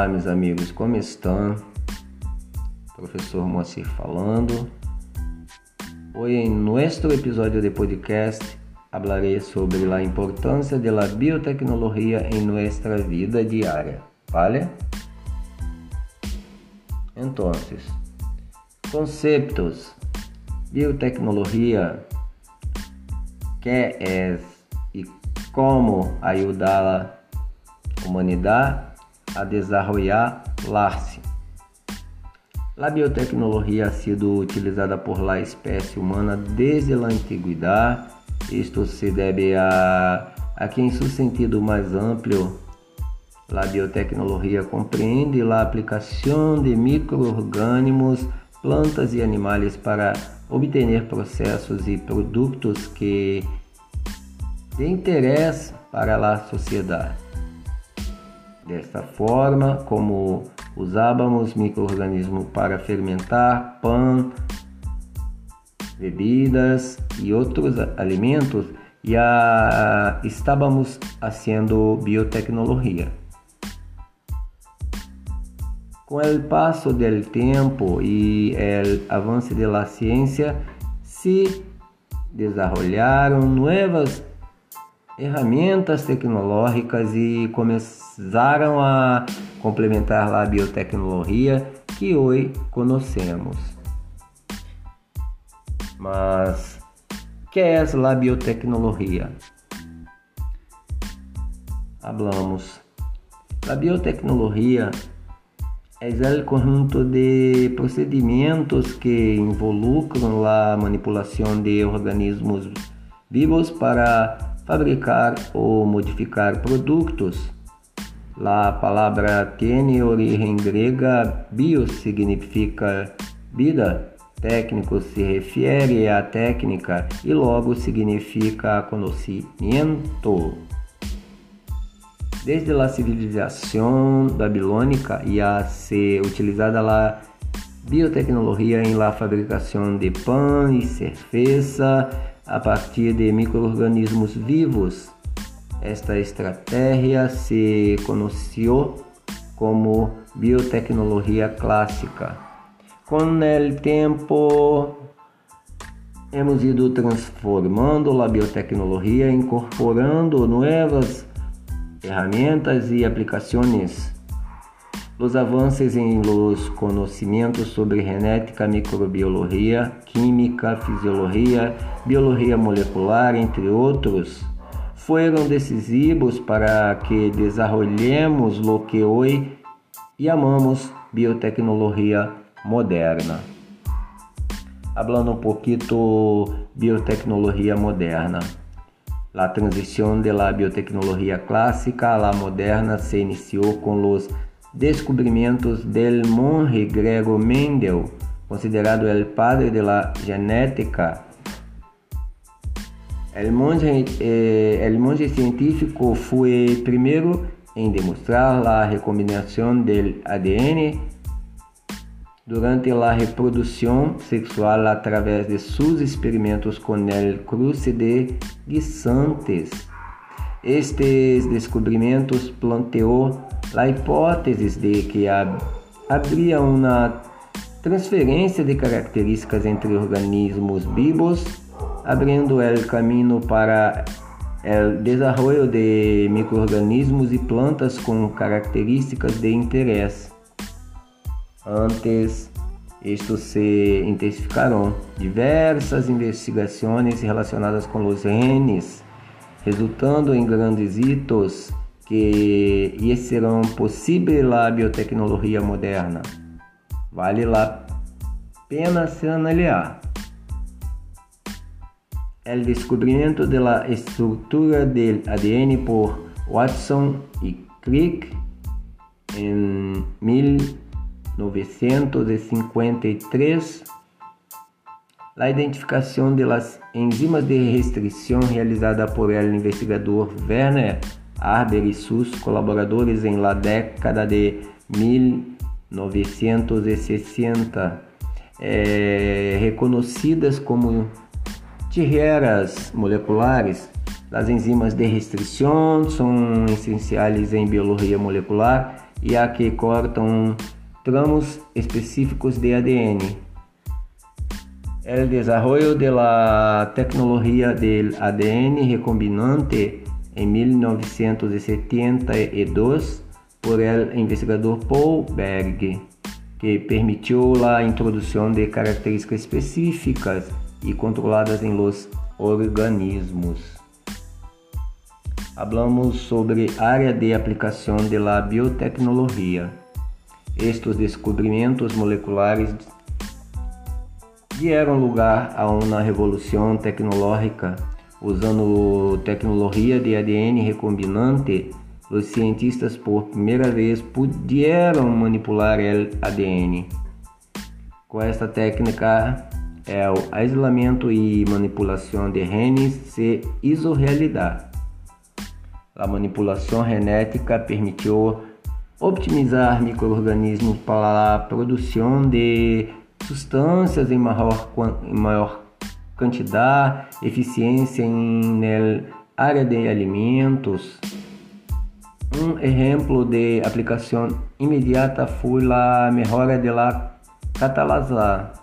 Olá, meus amigos, como estão? Professor Moacir falando. Hoje, em nosso episódio de podcast, hablaré sobre a importância da biotecnologia em nossa vida diária, ¿vale? Então, conceptos, biotecnologia, que é e como ajudar a humanidade a desarrollar-se. A biotecnologia ha sido utilizada por la espécie humana desde a antiguidade. Isto se deve a, a que, em seu sentido mais amplo, a biotecnologia compreende a aplicação de microorganismos, plantas e animais para obter processos e produtos que de interesse para a sociedade. Desta forma, como usávamos microorganismos para fermentar pão, bebidas e outros alimentos, já estávamos fazendo biotecnologia. Com o passo do tempo e o avanço da ciência, se desenvolveram novas ferramentas tecnológicas e começaram a complementar a biotecnologia que hoje conhecemos. Mas que é a biotecnologia? Hablamos. A biotecnologia é o conjunto de procedimentos que involucram a manipulação de organismos vivos para fabricar ou modificar produtos. A palavra tem origem grega, bio significa vida, técnico se refere à técnica e logo significa conhecimento. Desde a civilização babilônica ia ser utilizada a biotecnologia em la fabricação de pão e cerveja a partir de microorganismos vivos. Esta estratégia se conheceu como biotecnologia clássica. Com o tempo, hemos ido transformando a biotecnologia, incorporando novas ferramentas e aplicações os avanços em los conhecimentos sobre genética, microbiologia, química, fisiologia, biologia molecular, entre outros, foram decisivos para que desenvolvemos o que hoje chamamos biotecnologia moderna. Hablando pouquinho biotecnologia moderna. A transição de biotecnologia clássica la moderna se iniciou com os descubrimientos del monje Gregor Mendel, considerado el padre de genética. El monge, eh, el monge científico fue primero en demostrar la recombinación del ADN durante la reproducción sexual a través de sus experimentos con el cruce de guisantes. Estes descobrimentos planteou a hipótese de que havia uma transferência de características entre organismos vivos, abrindo o caminho para o desenvolvimento de microorganismos e plantas com características de interesse. Antes, estes se intensificaram diversas investigações relacionadas com os genes, resultando em grandes hitos que hicieron posible la biotecnologia moderna. Vale la pena señalar. El descubrimiento de la estructura del ADN por Watson y Crick en 1953 la identificação de las enzimas de restrição realizada por el investigador Werner Arber e seus colaboradores em la década de 1960, é, reconhecidas como tierras moleculares, As enzimas de restrição são essenciais em biologia molecular e a que cortam tramos específicos de ADN. O desarrollo de la tecnologia del ADN recombinante em 1972 por el investigador Paul Berg, que permitiu a introdução de características específicas e controladas em los organismos. Hablamos sobre área de aplicação de la biotecnologia. Estes descobrimentos moleculares deram lugar a uma revolução tecnológica. Usando tecnologia de ADN recombinante, os cientistas por primeira vez puderam manipular o ADN. Com esta técnica, é o isolamento e manipulação de genes se hizo. A manipulação genética permitiu optimizar microorganismos para a produção de substâncias em maior, em maior quantidade, eficiência na área de alimentos. Um exemplo de aplicação imediata foi a melhora da catalasa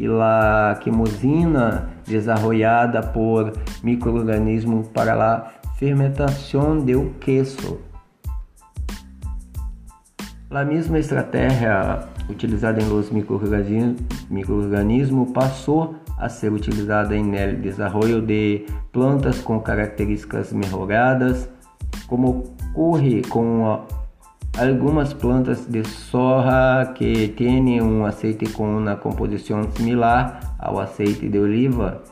e a quimosina desenvolvida por microorganismos para a fermentação do queso. A mesma estratégia utilizada em los microorganismos passou a ser utilizada em el desenvolvimento de plantas com características melhoradas, como ocorre com algumas plantas de soja que têm um aceite com uma composição similar ao aceite de oliva,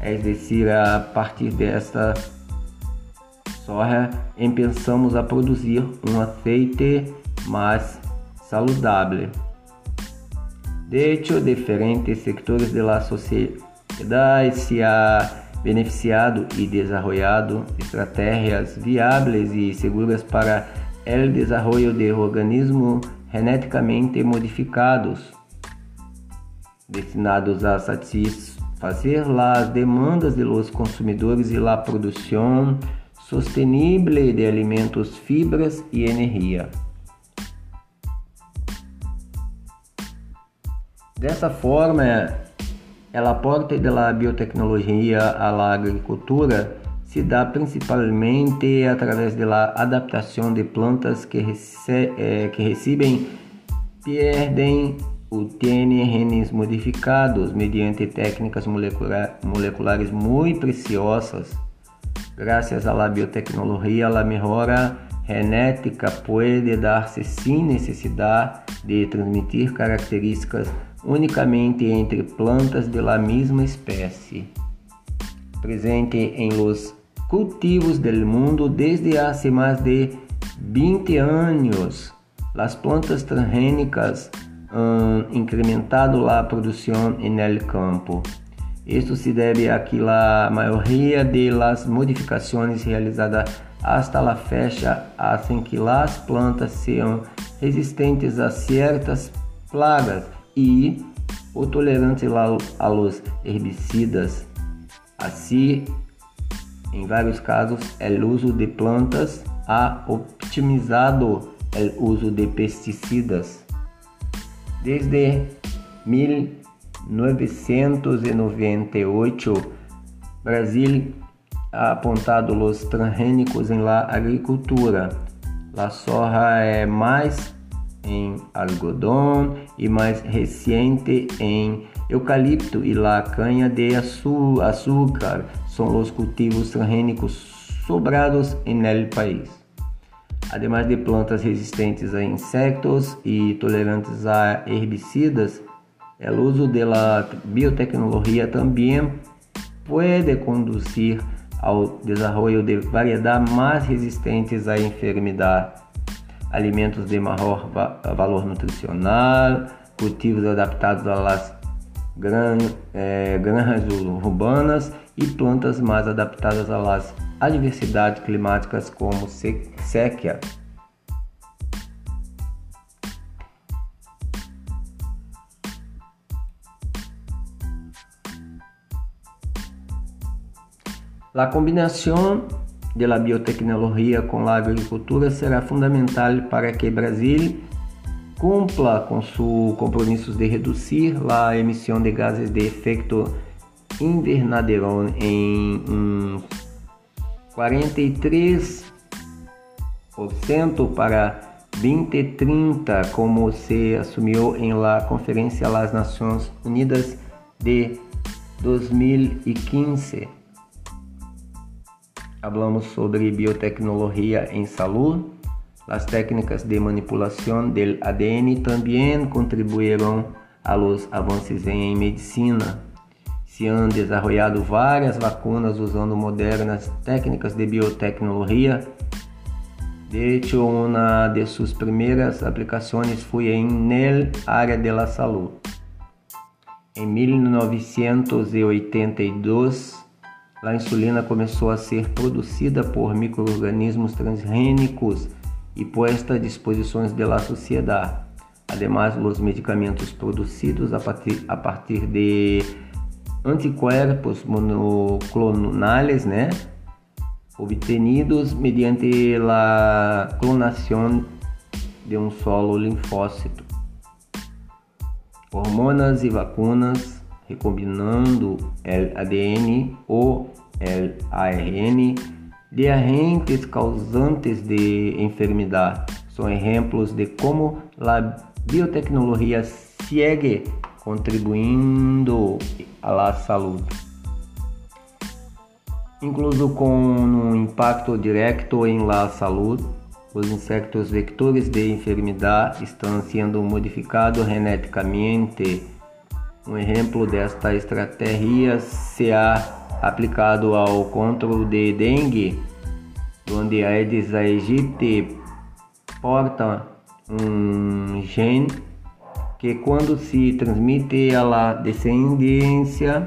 é decir, a partir desta soja, pensamos a produzir um aceite mais saudável. De hecho, diferentes sectores da sociedade se han beneficiado e desenvolvido estratégias viáveis e seguras para o desenvolvimento de organismos geneticamente modificados, destinados a satisfazer as demandas de los consumidores e a produção sostenible de alimentos, fibras e energia. Dessa forma, o aporte da biotecnologia à agricultura se dá principalmente através da adaptação de plantas que, rece eh, que recebem, perdem têm genes modificados mediante técnicas molecular moleculares muito preciosas Gracias a la biotecnología, la mejora genética puede darse sin necesidad de transmitir características unicamente entre plantas de la misma especie. Presente en los cultivos del mundo desde hace más de 20 años, las plantas transgénicas han incrementado la producción en el campo. Isto se deve a que a maioria das modificações realizadas hasta la fecha hacen que as plantas sejam resistentes a certas plagas e ou tolerantes a los herbicidas. Assim, em vários casos, o uso de plantas ha optimizado o uso de pesticidas. Desde mil 1998, Brasil ha apontado os transgênicos em la agricultura. La soja é mais em algodão e mais recente em eucalipto e la canha de açúcar são os cultivos transgênicos sobrados em el país. Ademais de plantas resistentes a insectos e tolerantes a herbicidas, El uso de la biotecnología también puede conducir ao desarrollo de variedades mais resistentes à enfermidade, alimentos de maior valor nutricional, cultivos adaptados às eh, granjas urbanas e plantas mais adaptadas às adversidades climáticas como sequia. A combinação da biotecnologia com a agricultura será fundamental para que Brasil cumpla com seus compromissos de reduzir a emissão de gases de efeito invernadero em um 43% para 2030, como se assumiu em la Conferência das Nações Unidas de 2015. Hablamos sobre biotecnologia em saúde. As técnicas de manipulação do ADN também contribuíram a los em medicina. Se han desenvolvido várias vacunas usando modernas técnicas de biotecnologia de hecho, una de sus primeras aplicaciones fue en el área de la salud. En 1982, a insulina começou a ser produzida por microorganismos transgênicos e posta à disposição da sociedade. Además, os medicamentos produzidos a partir, a partir de anticuerpos monoclonales, né? obtenidos mediante a clonação de um solo linfócito. Hormonas e vacunas recombinando o ADN ou o ARN de agentes causantes de enfermidade são exemplos de como a biotecnologia segue contribuindo à saúde incluso com um impacto direto em la saúde. Os insectos vectores de enfermidade estão sendo modificados geneticamente. Um exemplo desta estratégia se ha aplicado ao controle de dengue, onde a Aedes aegypti porta um gene que quando se transmite a descendência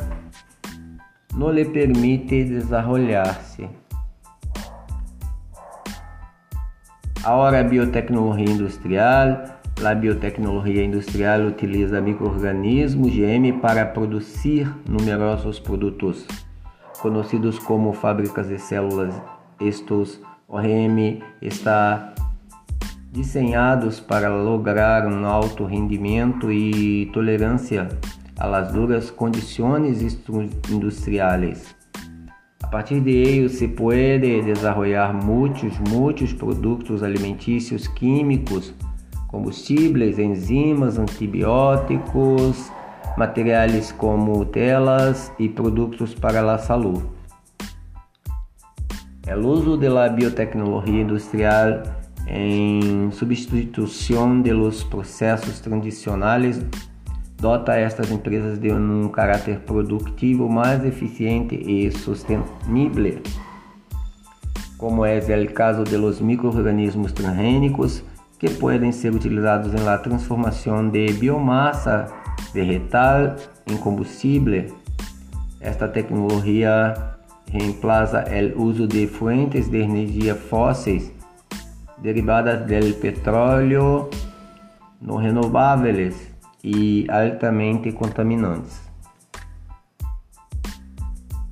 no le permite desarrollar-se. Ahora, a biotecnologia industrial. A biotecnologia industrial utiliza microorganismos GM para produzir numerosos produtos, conhecidos como fábricas de células. Estes ORM está desenhados para lograr um alto rendimento e tolerância las duras condiciones industriales. A partir de ellos se puede desarrollar muitos, muitos produtos alimentícios químicos, combustíveis, enzimas, antibióticos, materiais como telas e produtos para a saúde. O uso da biotecnologia industrial em substituição de los processos tradicionais dota estas empresas de um caráter produtivo mais eficiente e sustentável, como é o caso de los microorganismos transgênicos que podem ser utilizados em la transformação de biomassa vegetal em combustível. Esta tecnologia reemplaza o uso de fuentes de energia fósseis derivadas do petróleo no renováveis e altamente contaminantes.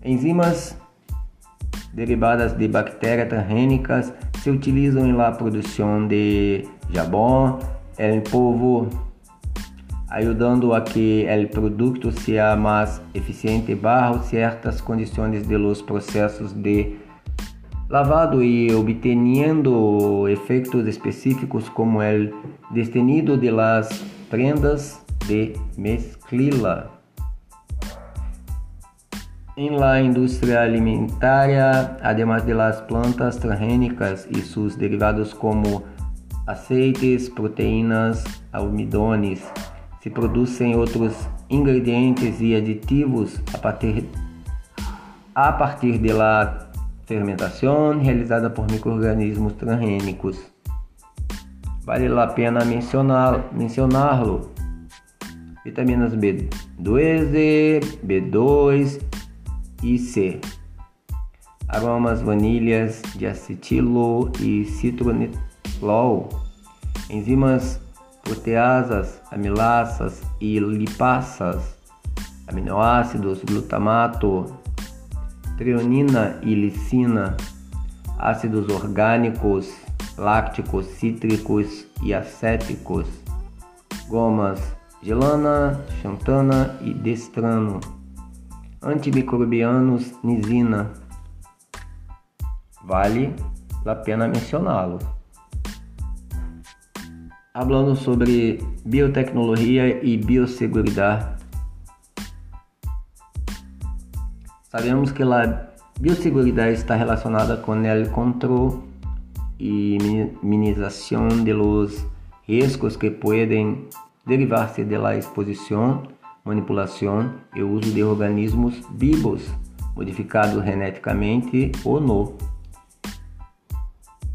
Enzimas derivadas de bactérias transgênicas se utilizam na produção de jabón em polvo, ajudando a que o produto seja mais eficiente bajo certas condições de los processos de lavado e obteniendo efeitos específicos como o destenido de las prendas de mezclilla. En la industria alimentaria, además de las plantas transgénicas y sus derivados como aceites, proteínas, almidones, se produzem outros ingredientes e aditivos a partir, a partir de la fermentação realizada por microrganismos transgênicos. Vale a pena mencioná-lo. Mencioná Vitaminas B12, B2 e C. Aromas vanilhas, diacetilo e citronilol. Enzimas proteasas, amilasas e lipasas. Aminoácidos, glutamato, treonina e lisina, ácidos orgânicos, lácticos, cítricos e acéticos, gomas gelana, xantana e destrano, antimicrobianos, nisina. Vale a pena mencioná-lo. Falando sobre biotecnologia e biosseguridade. Sabemos que a biosseguridade está relacionada com o controle e minimização de los riscos que podem derivar-se da exposição, manipulação e uso de organismos vivos modificados geneticamente ou não.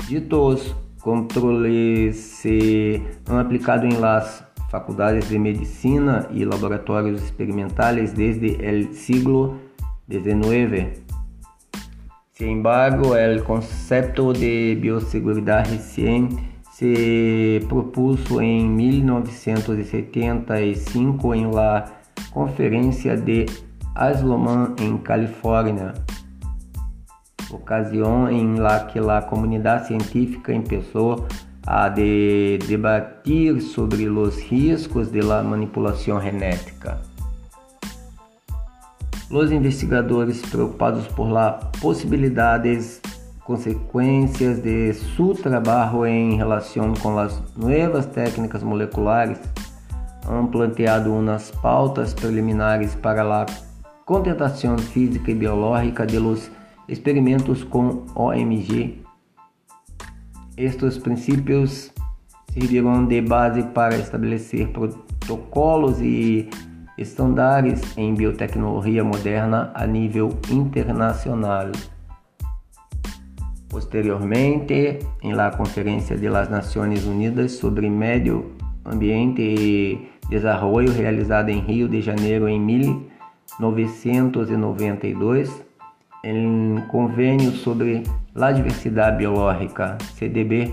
Ditos controles se han aplicado em las faculdades de medicina e laboratórios experimentais desde o siglo XIX. Sin embargo, el concepto de bioseguridad recién se propuso en 1975 en la Conferencia de Asloman en California, ocasión en la que la comunidad científica empezó a de debatir sobre los riscos de la manipulación genética. Os investigadores preocupados por las possibilidades, consequências de seu trabalho em relação com as novas técnicas moleculares han planteado umas pautas preliminares para a contentação física e biológica de los experimentos com OMG. Estes princípios servirão de base para estabelecer protocolos e estándares em biotecnologia moderna a nível internacional. Posteriormente, em la Conferência de las Nações Unidas sobre Medio Ambiente e Desenvolvimento realizada em Rio de Janeiro em 1992, em convênio sobre a diversidade biológica, CDB,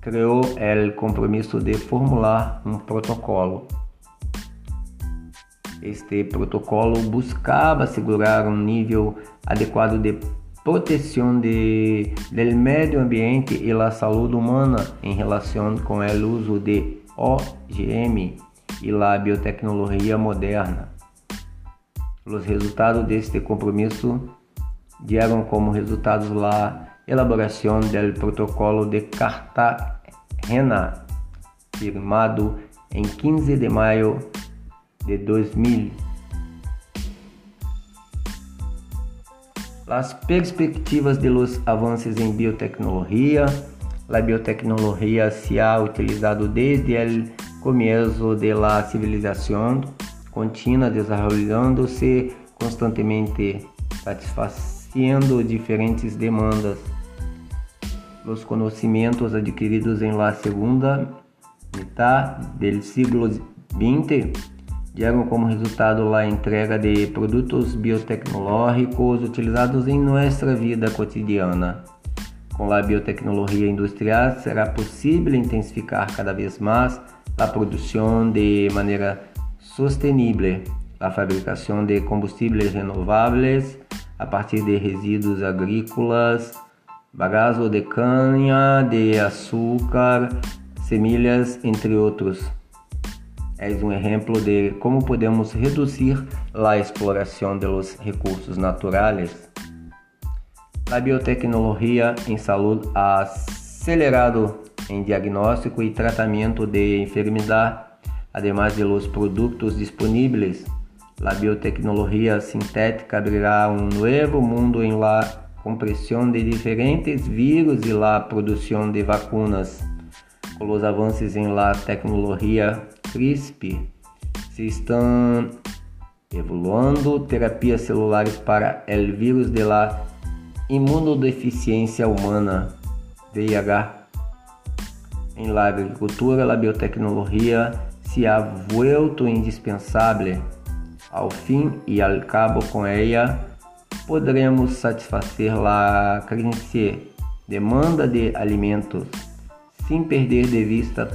criou o compromisso de formular um protocolo este protocolo buscava assegurar um nível adequado de proteção de, do meio ambiente e da saúde humana em relação com o uso de OGM e a biotecnologia moderna. Os resultados deste compromisso deram como resultados a elaboração do protocolo de Cartagena, firmado em 15 de maio de 2000. Las perspectivas de los avances en biotecnología. La biotecnología se ha utilizado desde el comienzo de la civilización, continua desarrollándose constantemente, satisfazendo diferentes demandas. Los conhecimentos adquiridos en la segunda mitad del siglo XX deram como resultado a entrega de produtos biotecnológicos utilizados em nossa vida cotidiana. Com a biotecnologia industrial será possível intensificar cada vez mais a produção de maneira sustentável, a fabricação de combustíveis renováveis a partir de resíduos agrícolas, bagaço de cana, de açúcar, semilhas, entre outros. És um exemplo de como podemos reduzir a exploração de los recursos naturais. A biotecnologia em saúde ha acelerado em diagnóstico e tratamento de enfermidade, además de los produtos disponíveis. A biotecnologia sintética abrirá um novo mundo em la compressão de diferentes vírus e la produção de vacunas. Com os avanços em la tecnologia CRISP se estão evoluindo terapias celulares para o vírus de la imunodeficiência humana, VIH. Em la agricultura, a biotecnologia se ha vuelto indispensável. Ao fim e ao cabo, com ela, poderemos satisfazer a crescente demanda de alimentos sem perder de vista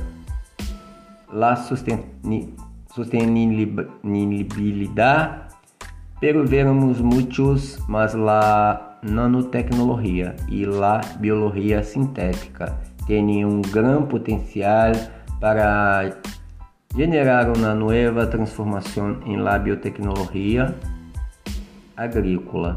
la sostenibilidade pero vemos muitos, mas la nanotecnologia e la biologia sintética têm um grande potencial para generar uma nova transformação em la biotecnologia agrícola.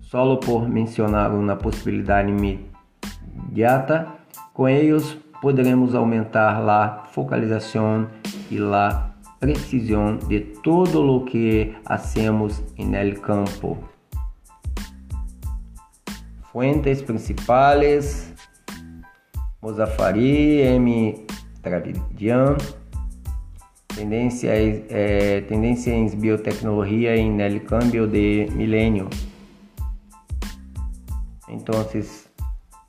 Solo por mencionar uma possibilidade imediata, com eles poderemos aumentar a focalização e a precisão de todo o que hacemos en el campo. Fuentes principais: Mozafari, M. Travidian, Tendências, eh, tendência em biotecnologia em el cambio de milênio. Então,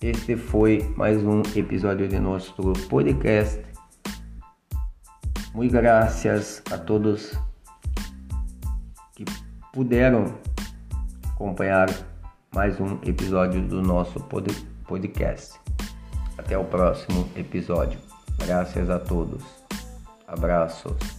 este foi mais um episódio de nosso podcast. Muito graças a todos que puderam acompanhar mais um episódio do nosso podcast. Até o próximo episódio. Graças a todos. Abraços.